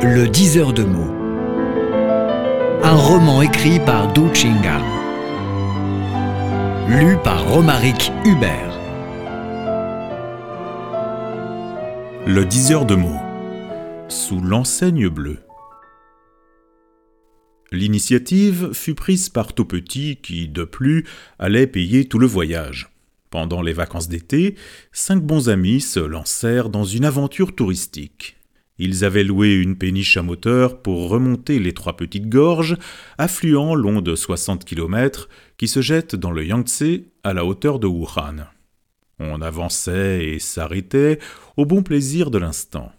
Le diseur de mots. Un roman écrit par Du Chinga. Lu par Romaric Hubert. Le diseur de mots. Sous l'enseigne bleue. L'initiative fut prise par Petit qui, de plus, allait payer tout le voyage. Pendant les vacances d'été, cinq bons amis se lancèrent dans une aventure touristique. Ils avaient loué une péniche à moteur pour remonter les trois petites gorges, affluents longs de 60 km, qui se jettent dans le Yangtze à la hauteur de Wuhan. On avançait et s'arrêtait au bon plaisir de l'instant.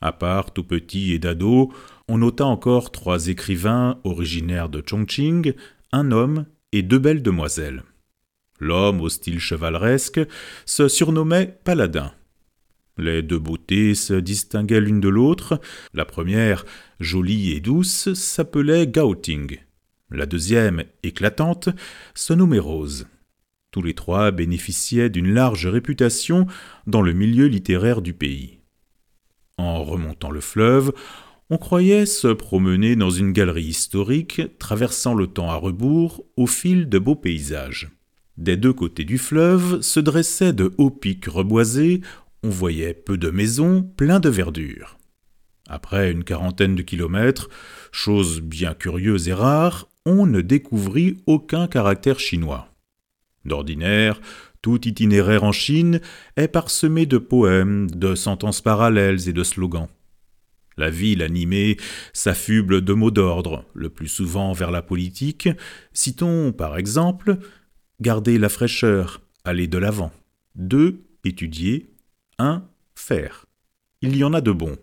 À part tout petit et Dado, on nota encore trois écrivains originaires de Chongqing, un homme et deux belles demoiselles. L'homme, au style chevaleresque, se surnommait Paladin. Les deux beautés se distinguaient l'une de l'autre. La première, jolie et douce, s'appelait Gaoting. La deuxième, éclatante, se nommait Rose. Tous les trois bénéficiaient d'une large réputation dans le milieu littéraire du pays. En remontant le fleuve, on croyait se promener dans une galerie historique, traversant le temps à rebours au fil de beaux paysages. Des deux côtés du fleuve se dressaient de hauts pics reboisés, on voyait peu de maisons, plein de verdure. Après une quarantaine de kilomètres, chose bien curieuse et rare, on ne découvrit aucun caractère chinois. D'ordinaire, tout itinéraire en Chine est parsemé de poèmes, de sentences parallèles et de slogans. La ville animée s'affuble de mots d'ordre, le plus souvent vers la politique. Citons par exemple Garder la fraîcheur, aller de l'avant. 2. Étudier. 1. Faire. Il y en a de bons.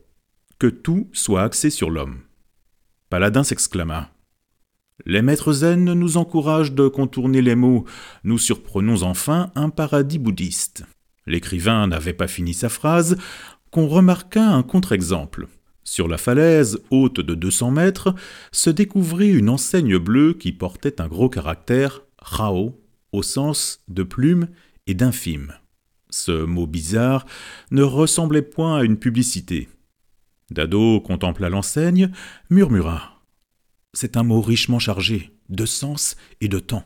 Que tout soit axé sur l'homme. Paladin s'exclama. Les maîtres zen nous encouragent de contourner les mots. Nous surprenons enfin un paradis bouddhiste. L'écrivain n'avait pas fini sa phrase qu'on remarqua un contre-exemple. Sur la falaise, haute de 200 mètres, se découvrit une enseigne bleue qui portait un gros caractère Rao au sens de plume et d'infime. Ce mot bizarre ne ressemblait point à une publicité. Dado contempla l'enseigne, murmura. C'est un mot richement chargé, de sens et de temps.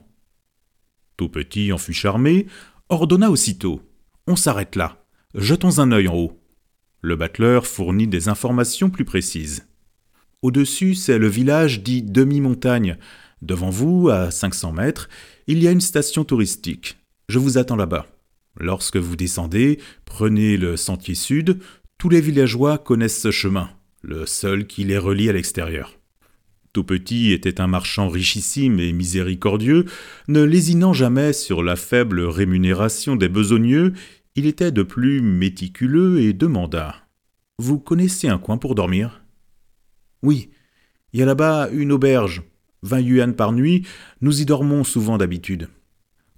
Tout petit en fut charmé, ordonna aussitôt. On s'arrête là. Jetons un œil en haut. Le battleur fournit des informations plus précises. Au-dessus, c'est le village dit demi-montagne, Devant vous, à 500 mètres, il y a une station touristique. Je vous attends là-bas. Lorsque vous descendez, prenez le sentier sud. Tous les villageois connaissent ce chemin, le seul qui les relie à l'extérieur. Tout petit était un marchand richissime et miséricordieux, ne lésinant jamais sur la faible rémunération des besogneux, il était de plus méticuleux et demanda. Vous connaissez un coin pour dormir? Oui, il y a là-bas une auberge. 20 yuan par nuit, nous y dormons souvent d'habitude.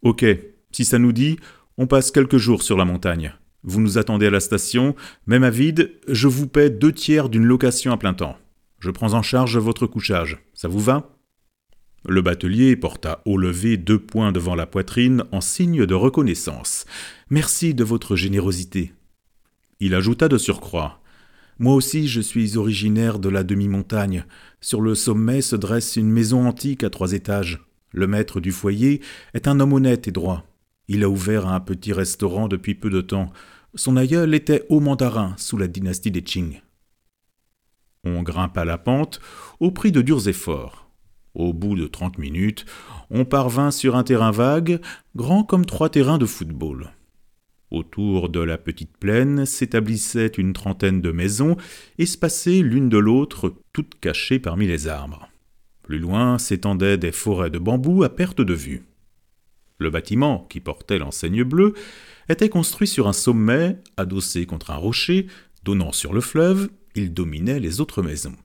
Ok, si ça nous dit, on passe quelques jours sur la montagne. Vous nous attendez à la station, même à vide, je vous paie deux tiers d'une location à plein temps. Je prends en charge votre couchage. Ça vous va? Le batelier porta au levé deux poings devant la poitrine en signe de reconnaissance. Merci de votre générosité. Il ajouta de surcroît. Moi aussi je suis originaire de la demi-montagne. Sur le sommet se dresse une maison antique à trois étages. Le maître du foyer est un homme honnête et droit. Il a ouvert un petit restaurant depuis peu de temps. Son aïeul était haut mandarin sous la dynastie des Qing. On grimpa la pente au prix de durs efforts. Au bout de trente minutes, on parvint sur un terrain vague, grand comme trois terrains de football. Autour de la petite plaine s'établissait une trentaine de maisons, espacées l'une de l'autre, toutes cachées parmi les arbres. Plus loin s'étendaient des forêts de bambous à perte de vue. Le bâtiment, qui portait l'enseigne bleue, était construit sur un sommet, adossé contre un rocher, donnant sur le fleuve, il dominait les autres maisons.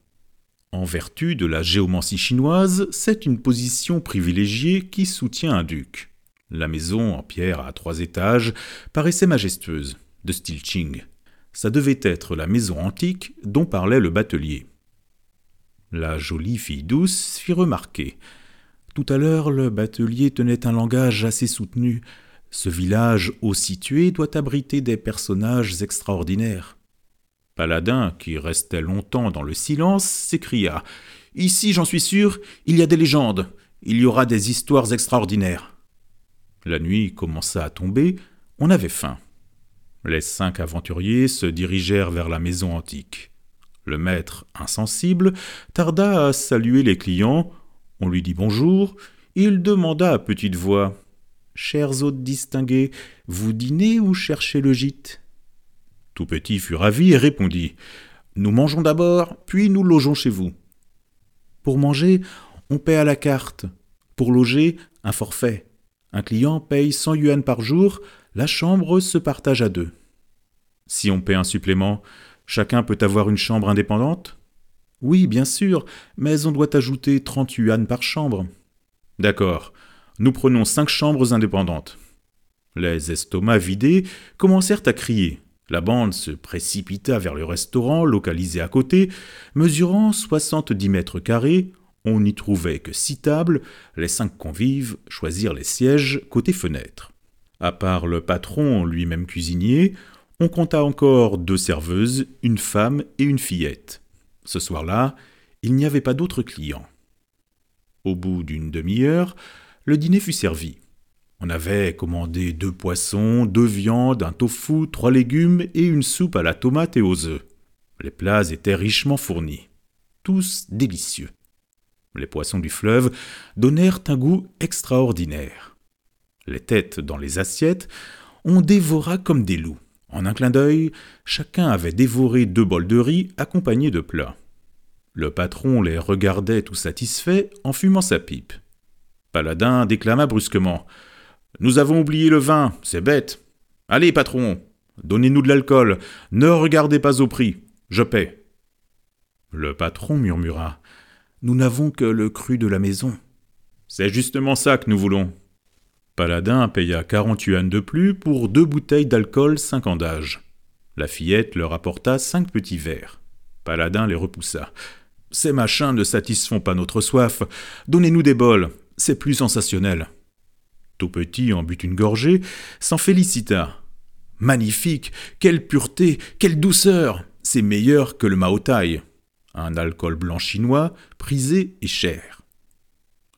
En vertu de la géomancie chinoise, c'est une position privilégiée qui soutient un duc. La maison, en pierre à trois étages, paraissait majestueuse, de style Qing. Ça devait être la maison antique dont parlait le batelier. La jolie fille douce fit remarquer. Tout à l'heure, le batelier tenait un langage assez soutenu. Ce village haut situé doit abriter des personnages extraordinaires. Paladin, qui restait longtemps dans le silence, s'écria Ici, j'en suis sûr, il y a des légendes, il y aura des histoires extraordinaires. La nuit commença à tomber, on avait faim. Les cinq aventuriers se dirigèrent vers la maison antique. Le maître, insensible, tarda à saluer les clients. On lui dit bonjour. Il demanda à petite voix Chers hôtes distingués, vous dînez ou cherchez le gîte? Tout petit fut ravi et répondit Nous mangeons d'abord, puis nous logeons chez vous. Pour manger, on paie à la carte. Pour loger, un forfait. Un client paye 100 yuan par jour, la chambre se partage à deux. Si on paie un supplément, chacun peut avoir une chambre indépendante? Oui, bien sûr, mais on doit ajouter 30 yuan par chambre. D'accord, nous prenons cinq chambres indépendantes. Les estomacs vidés commencèrent à crier. La bande se précipita vers le restaurant localisé à côté, mesurant 70 mètres carrés. On n'y trouvait que six tables. Les cinq convives choisirent les sièges côté fenêtre. À part le patron, lui-même cuisinier, on compta encore deux serveuses, une femme et une fillette. Ce soir-là, il n'y avait pas d'autres clients. Au bout d'une demi-heure, le dîner fut servi. On avait commandé deux poissons, deux viandes, un tofu, trois légumes et une soupe à la tomate et aux œufs. Les plats étaient richement fournis, tous délicieux. Les poissons du fleuve donnèrent un goût extraordinaire. Les têtes dans les assiettes, on dévora comme des loups. En un clin d'œil, chacun avait dévoré deux bols de riz accompagnés de plats. Le patron les regardait tout satisfait en fumant sa pipe. Paladin déclama brusquement. Nous avons oublié le vin, c'est bête. Allez, patron, donnez-nous de l'alcool, ne regardez pas au prix, je paie. Le patron murmura. Nous n'avons que le cru de la maison. C'est justement ça que nous voulons. Paladin paya quarante yuan de plus pour deux bouteilles d'alcool cinq ans d'âge. La fillette leur apporta cinq petits verres. Paladin les repoussa. Ces machins ne satisfont pas notre soif. Donnez-nous des bols, c'est plus sensationnel. Tout petit en but une gorgée, s'en félicita. Magnifique, quelle pureté, quelle douceur, c'est meilleur que le Maotai, un alcool blanc chinois prisé et cher.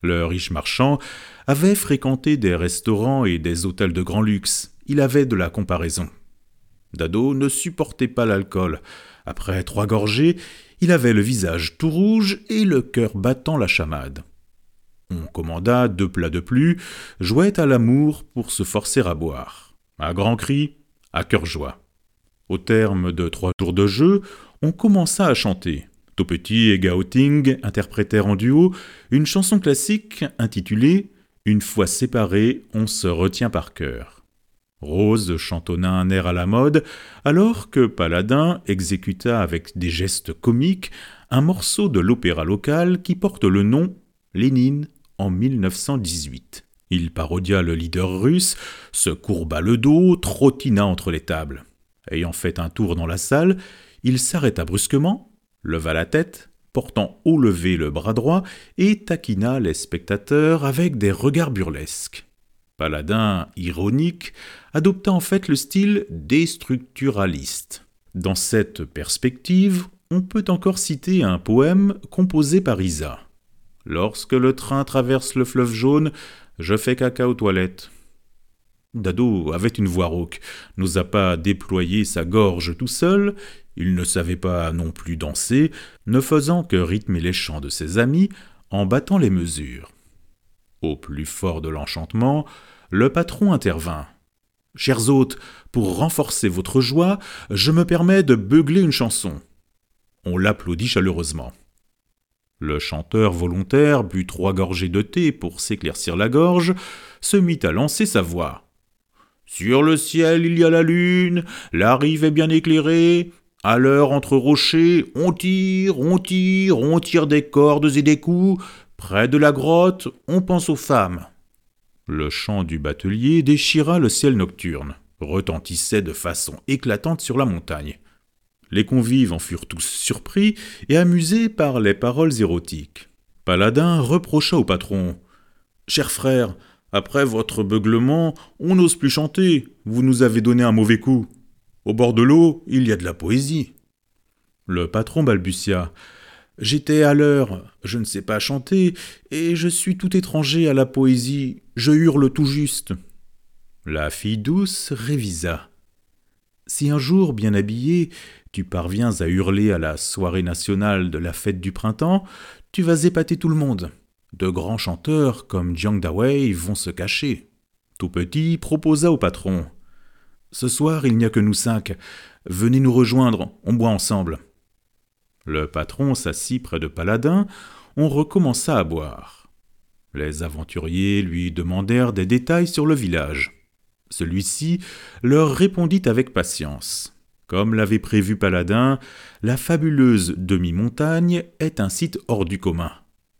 Le riche marchand avait fréquenté des restaurants et des hôtels de grand luxe. Il avait de la comparaison. Dado ne supportait pas l'alcool. Après trois gorgées, il avait le visage tout rouge et le cœur battant la chamade. On commanda deux plats de plus, jouait à l'amour pour se forcer à boire. À grands cris, à cœur joie. Au terme de trois tours de jeu, on commença à chanter. Topetit et Gao-Ting interprétèrent en duo une chanson classique intitulée une fois séparés, on se retient par cœur. Rose chantonna un air à la mode, alors que Paladin exécuta avec des gestes comiques un morceau de l'opéra local qui porte le nom Lénine en 1918. Il parodia le leader russe, se courba le dos, trottina entre les tables. Ayant fait un tour dans la salle, il s'arrêta brusquement, leva la tête, portant haut levé le bras droit, et taquina les spectateurs avec des regards burlesques. Paladin, ironique, adopta en fait le style déstructuraliste. Dans cette perspective, on peut encore citer un poème composé par Isa. Lorsque le train traverse le fleuve jaune, je fais caca aux toilettes. Dado avait une voix rauque, n'osa pas déployer sa gorge tout seul, il ne savait pas non plus danser, ne faisant que rythmer les chants de ses amis en battant les mesures. Au plus fort de l'enchantement, le patron intervint. Chers hôtes, pour renforcer votre joie, je me permets de beugler une chanson. On l'applaudit chaleureusement. Le chanteur volontaire but trois gorgées de thé pour s'éclaircir la gorge, se mit à lancer sa voix. Sur le ciel il y a la lune, la rive est bien éclairée, à l'heure entre rochers, on tire, on tire, on tire des cordes et des coups. Près de la grotte, on pense aux femmes. Le chant du batelier déchira le ciel nocturne, retentissait de façon éclatante sur la montagne. Les convives en furent tous surpris et amusés par les paroles érotiques. Paladin reprocha au patron. Cher frère, après votre beuglement, on n'ose plus chanter, vous nous avez donné un mauvais coup. Au bord de l'eau, il y a de la poésie. Le patron balbutia. J'étais à l'heure, je ne sais pas chanter, et je suis tout étranger à la poésie, je hurle tout juste. La fille douce révisa. Si un jour, bien habillé, tu parviens à hurler à la soirée nationale de la fête du printemps, tu vas épater tout le monde. De grands chanteurs comme Jiang Dawei vont se cacher. Tout petit proposa au patron. Ce soir, il n'y a que nous cinq. Venez nous rejoindre, on boit ensemble. Le patron s'assit près de Paladin, on recommença à boire. Les aventuriers lui demandèrent des détails sur le village. Celui-ci leur répondit avec patience. Comme l'avait prévu Paladin, la fabuleuse demi-montagne est un site hors du commun.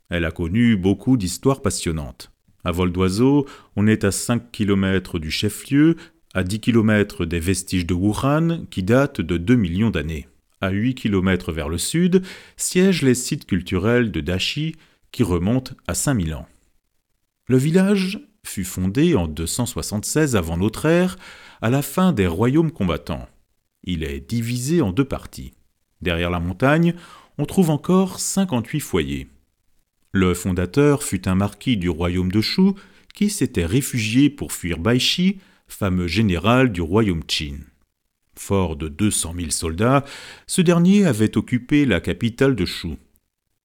Elle a connu beaucoup d'histoires passionnantes. À vol d'oiseau, on est à 5 km du chef-lieu, à 10 km des vestiges de Wuhan qui datent de 2 millions d'années. À 8 km vers le sud siègent les sites culturels de Dashi qui remontent à 5000 ans. Le village fut fondé en 276 avant notre ère, à la fin des royaumes combattants. Il est divisé en deux parties. Derrière la montagne, on trouve encore 58 foyers. Le fondateur fut un marquis du royaume de Shu qui s'était réfugié pour fuir Baishi, fameux général du royaume Qin. Fort de 200 000 soldats, ce dernier avait occupé la capitale de Shu.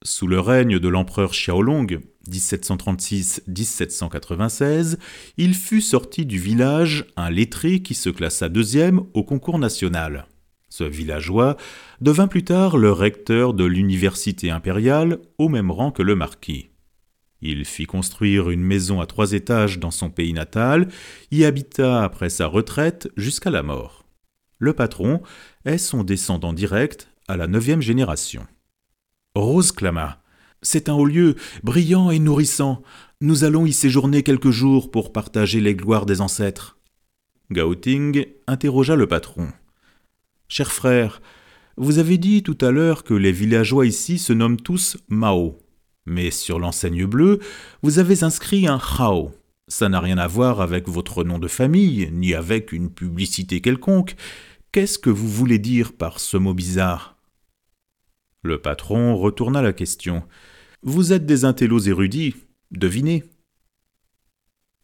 Sous le règne de l'empereur Xiaolong, 1736-1796, il fut sorti du village un lettré qui se classa deuxième au concours national. Ce villageois devint plus tard le recteur de l'université impériale au même rang que le marquis. Il fit construire une maison à trois étages dans son pays natal, y habita après sa retraite jusqu'à la mort. Le patron est son descendant direct à la neuvième génération. Rose clama. C'est un haut lieu, brillant et nourrissant. Nous allons y séjourner quelques jours pour partager les gloires des ancêtres. Gauting interrogea le patron. Cher frère, vous avez dit tout à l'heure que les villageois ici se nomment tous Mao. Mais sur l'enseigne bleue, vous avez inscrit un Hao. Ça n'a rien à voir avec votre nom de famille, ni avec une publicité quelconque. Qu'est-ce que vous voulez dire par ce mot bizarre? Le patron retourna la question. Vous êtes des intellos érudits, devinez.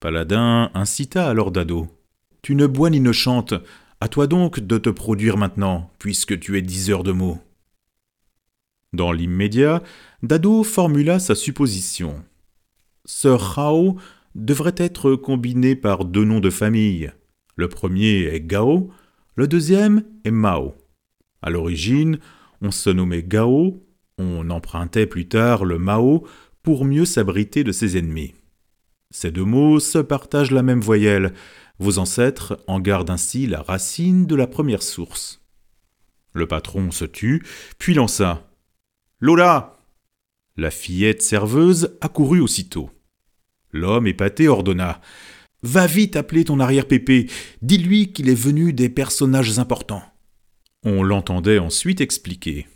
Paladin incita alors Dado. Tu ne bois ni ne chantes, à toi donc de te produire maintenant, puisque tu es diseur de mots. Dans l'immédiat, Dado formula sa supposition. Ce Rao devrait être combiné par deux noms de famille. Le premier est Gao, le deuxième est Mao. À l'origine, on se nommait Gao, on empruntait plus tard le Mao pour mieux s'abriter de ses ennemis. Ces deux mots se partagent la même voyelle. Vos ancêtres en gardent ainsi la racine de la première source. Le patron se tut, puis lança Lola La fillette serveuse accourut aussitôt. L'homme épaté ordonna Va vite appeler ton arrière-pépé, dis-lui qu'il est venu des personnages importants. On l'entendait ensuite expliquer.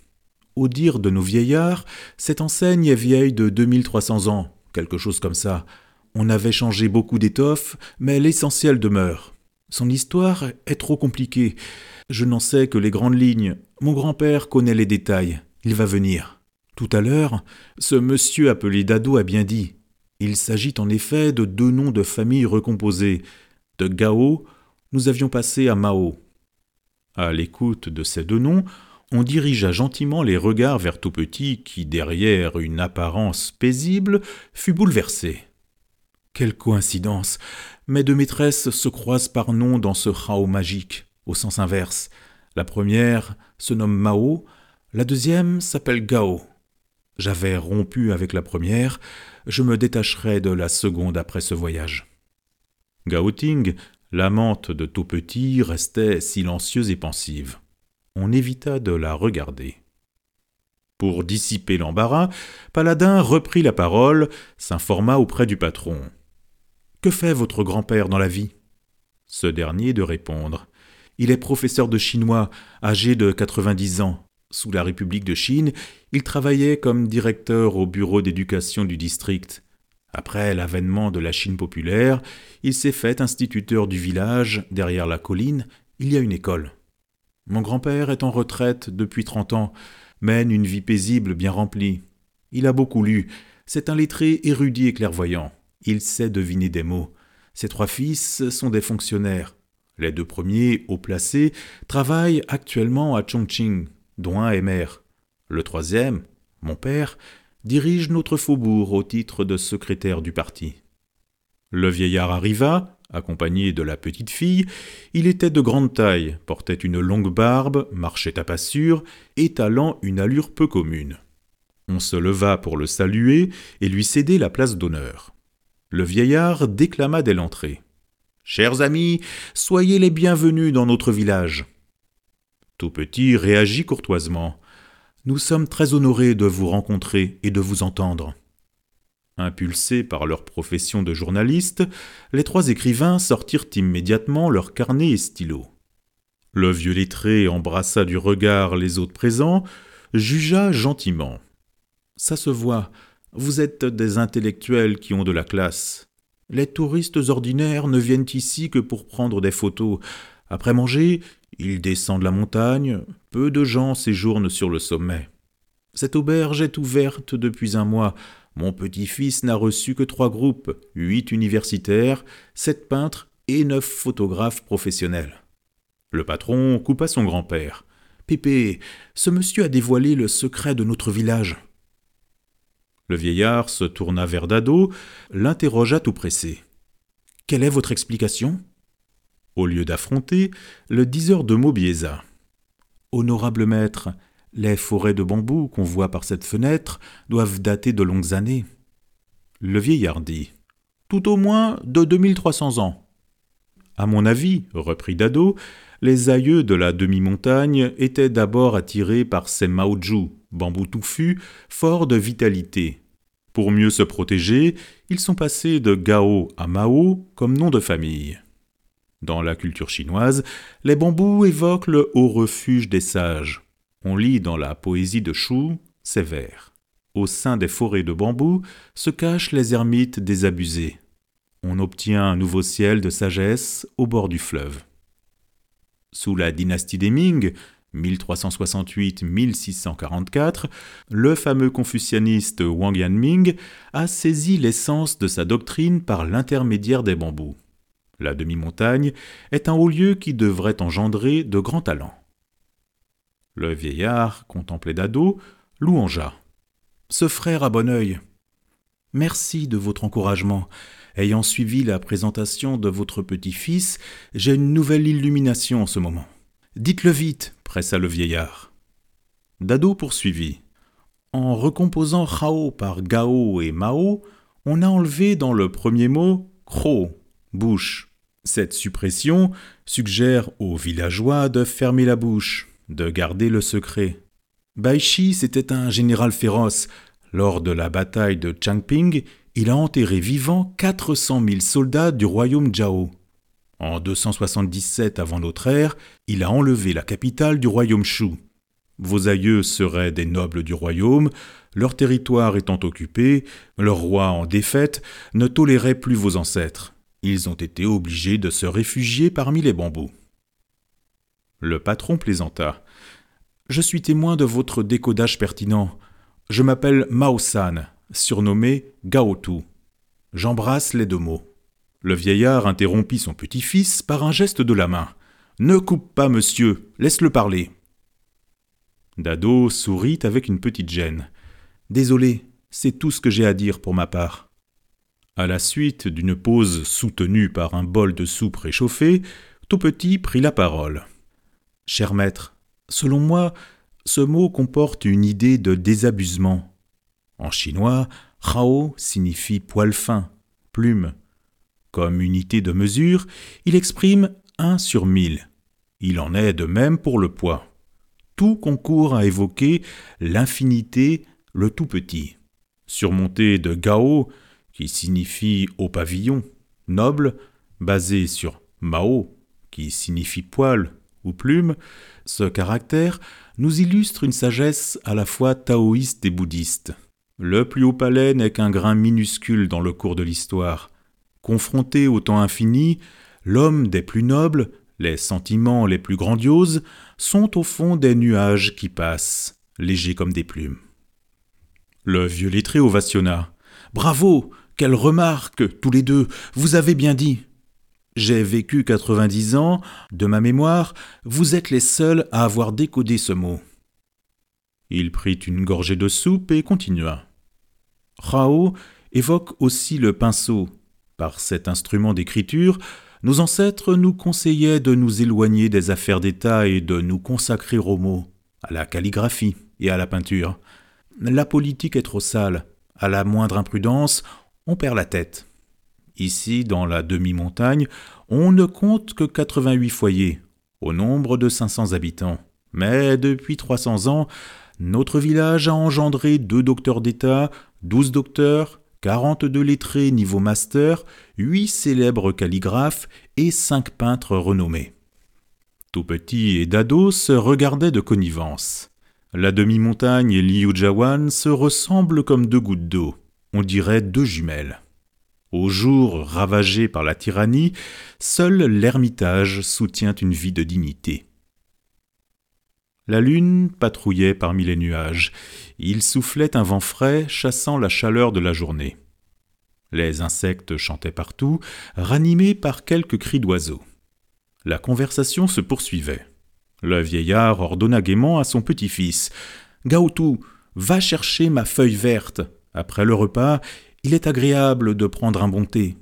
Au dire de nos vieillards, cette enseigne est vieille de 2300 ans, quelque chose comme ça. On avait changé beaucoup d'étoffes, mais l'essentiel demeure. Son histoire est trop compliquée. Je n'en sais que les grandes lignes. Mon grand-père connaît les détails. Il va venir. Tout à l'heure, ce monsieur appelé Dado a bien dit. Il s'agit en effet de deux noms de famille recomposés. De Gao, nous avions passé à Mao. À l'écoute de ces deux noms, on dirigea gentiment les regards vers tout petit qui, derrière une apparence paisible, fut bouleversé. Quelle coïncidence Mes deux maîtresses se croisent par nom dans ce Rao magique, au sens inverse. La première se nomme Mao, la deuxième s'appelle Gao. J'avais rompu avec la première, je me détacherai de la seconde après ce voyage. Gao Ting L'amante de tout petit restait silencieuse et pensive. On évita de la regarder. Pour dissiper l'embarras, Paladin reprit la parole, s'informa auprès du patron. Que fait votre grand-père dans la vie? Ce dernier de répondre. Il est professeur de chinois, âgé de quatre-vingt-dix ans. Sous la République de Chine, il travaillait comme directeur au bureau d'éducation du district. Après l'avènement de la Chine populaire, il s'est fait instituteur du village, derrière la colline, il y a une école. Mon grand-père est en retraite depuis trente ans, mène une vie paisible bien remplie. Il a beaucoup lu, c'est un lettré érudit et clairvoyant. Il sait deviner des mots. Ses trois fils sont des fonctionnaires. Les deux premiers, haut placés, travaillent actuellement à Chongqing, dont un est maire. Le troisième, mon père, dirige notre faubourg au titre de secrétaire du parti. Le vieillard arriva, accompagné de la petite fille. Il était de grande taille, portait une longue barbe, marchait à pas sûr, étalant une allure peu commune. On se leva pour le saluer et lui céder la place d'honneur. Le vieillard déclama dès l'entrée. Chers amis, soyez les bienvenus dans notre village. Tout petit réagit courtoisement. Nous sommes très honorés de vous rencontrer et de vous entendre. Impulsés par leur profession de journaliste, les trois écrivains sortirent immédiatement leurs carnets et stylos. Le vieux lettré embrassa du regard les autres présents, jugea gentiment. Ça se voit, vous êtes des intellectuels qui ont de la classe. Les touristes ordinaires ne viennent ici que pour prendre des photos. Après manger, ils descendent la montagne, peu de gens séjournent sur le sommet. Cette auberge est ouverte depuis un mois. Mon petit-fils n'a reçu que trois groupes, huit universitaires, sept peintres et neuf photographes professionnels. Le patron coupa son grand-père. Pépé, ce monsieur a dévoilé le secret de notre village. Le vieillard se tourna vers Dado, l'interrogea tout pressé. Quelle est votre explication? Au lieu d'affronter, le diseur de mots biaisa. Honorable maître, les forêts de bambou qu'on voit par cette fenêtre doivent dater de longues années. Le vieillard dit Tout au moins de 2300 ans. À mon avis, reprit Dado, les aïeux de la demi-montagne étaient d'abord attirés par ces maoju, bambou touffu, fort de vitalité. Pour mieux se protéger, ils sont passés de Gao à Mao comme nom de famille. Dans la culture chinoise, les bambous évoquent le haut refuge des sages. On lit dans la poésie de Shu ces vers. Au sein des forêts de bambous se cachent les ermites désabusés. On obtient un nouveau ciel de sagesse au bord du fleuve. Sous la dynastie des Ming, 1368-1644, le fameux confucianiste Wang Yanming a saisi l'essence de sa doctrine par l'intermédiaire des bambous. La demi-montagne est un haut lieu qui devrait engendrer de grands talents. Le vieillard, contemplé d'ado, louangea. Ce frère a bon œil. Merci de votre encouragement. Ayant suivi la présentation de votre petit-fils, j'ai une nouvelle illumination en ce moment. Dites-le vite, pressa le vieillard. Dado poursuivit. En recomposant Hao par Gao et Mao, on a enlevé dans le premier mot Kro, bouche. Cette suppression suggère aux villageois de fermer la bouche, de garder le secret. Baishi, c'était un général féroce. Lors de la bataille de Changping, il a enterré vivant 400 000 soldats du royaume Zhao. En 277 avant notre ère, il a enlevé la capitale du royaume Shu. Vos aïeux seraient des nobles du royaume, leur territoire étant occupé, leur roi en défaite ne tolérait plus vos ancêtres. Ils ont été obligés de se réfugier parmi les bambous. Le patron plaisanta. Je suis témoin de votre décodage pertinent. Je m'appelle Mao-san, surnommé Gaotu. J'embrasse les deux mots. Le vieillard interrompit son petit-fils par un geste de la main. Ne coupe pas, monsieur, laisse-le parler. Dado sourit avec une petite gêne. Désolé, c'est tout ce que j'ai à dire pour ma part. À la suite d'une pause soutenue par un bol de soupe réchauffée, Tout Petit prit la parole. Cher maître, selon moi, ce mot comporte une idée de désabusement. En chinois, Hao signifie poil fin, plume. Comme unité de mesure, il exprime 1 sur 1000. Il en est de même pour le poids. Tout concourt à évoquer l'infinité, le tout petit. Surmonté de Gao, qui signifie au pavillon, noble, basé sur Mao, qui signifie poil ou plume, ce caractère nous illustre une sagesse à la fois taoïste et bouddhiste. Le plus haut palais n'est qu'un grain minuscule dans le cours de l'histoire. Confronté au temps infini, l'homme des plus nobles, Les sentiments les plus grandioses sont au fond des nuages qui passent, légers comme des plumes. Le vieux lettré ovationna. Bravo Quelle remarque, tous les deux Vous avez bien dit J'ai vécu quatre-vingt-dix ans, de ma mémoire, vous êtes les seuls à avoir décodé ce mot. Il prit une gorgée de soupe et continua. Rao évoque aussi le pinceau. Par cet instrument d'écriture, nos ancêtres nous conseillaient de nous éloigner des affaires d'État et de nous consacrer aux mots, à la calligraphie et à la peinture. La politique est trop sale. À la moindre imprudence, on perd la tête. Ici, dans la demi-montagne, on ne compte que 88 foyers, au nombre de 500 habitants. Mais depuis 300 ans, notre village a engendré deux docteurs d'État, douze docteurs, quarante-deux lettrés niveau master, huit célèbres calligraphes et cinq peintres renommés. Tout petit et Dados se regardaient de connivence. La demi-montagne et Liujawan se ressemblent comme deux gouttes d'eau, on dirait deux jumelles. Au jour ravagé par la tyrannie, seul l'ermitage soutient une vie de dignité. La lune patrouillait parmi les nuages. Il soufflait un vent frais, chassant la chaleur de la journée. Les insectes chantaient partout, ranimés par quelques cris d'oiseaux. La conversation se poursuivait. Le vieillard ordonna gaiement à son petit-fils. Gaoutou, va chercher ma feuille verte. Après le repas, il est agréable de prendre un bon thé.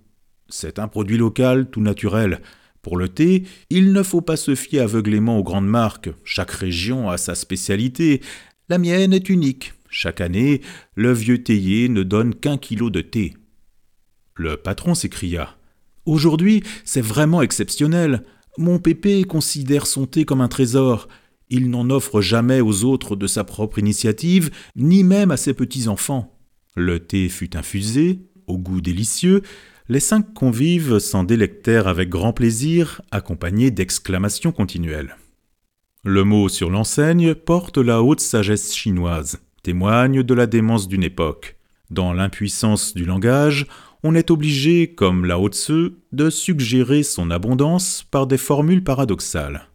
C'est un produit local tout naturel. Pour le thé, il ne faut pas se fier aveuglément aux grandes marques. Chaque région a sa spécialité. La mienne est unique. Chaque année, le vieux théier ne donne qu'un kilo de thé. Le patron s'écria. Aujourd'hui, c'est vraiment exceptionnel. Mon pépé considère son thé comme un trésor. Il n'en offre jamais aux autres de sa propre initiative, ni même à ses petits-enfants. Le thé fut infusé, au goût délicieux. Les cinq convives s'en délectèrent avec grand plaisir, accompagnés d'exclamations continuelles. Le mot sur l'enseigne porte la haute sagesse chinoise, témoigne de la démence d'une époque. Dans l'impuissance du langage, on est obligé, comme Lao Tse, de suggérer son abondance par des formules paradoxales.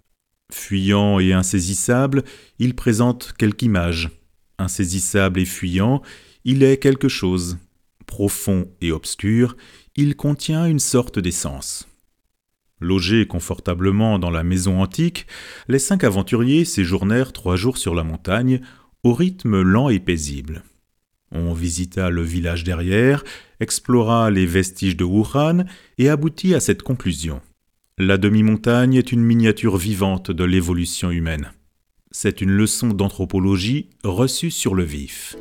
Fuyant et insaisissable, il présente quelque image. Insaisissable et fuyant, il est quelque chose. Profond et obscur, il contient une sorte d'essence. Logés confortablement dans la maison antique, les cinq aventuriers séjournèrent trois jours sur la montagne, au rythme lent et paisible. On visita le village derrière, explora les vestiges de Wuhan et aboutit à cette conclusion. La demi-montagne est une miniature vivante de l'évolution humaine. C'est une leçon d'anthropologie reçue sur le vif.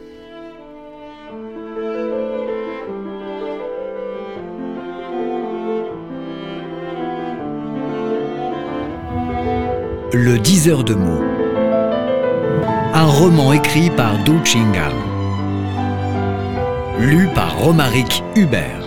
Le 10 heures de mots. Un roman écrit par Du Chingal. Lu par Romaric Hubert.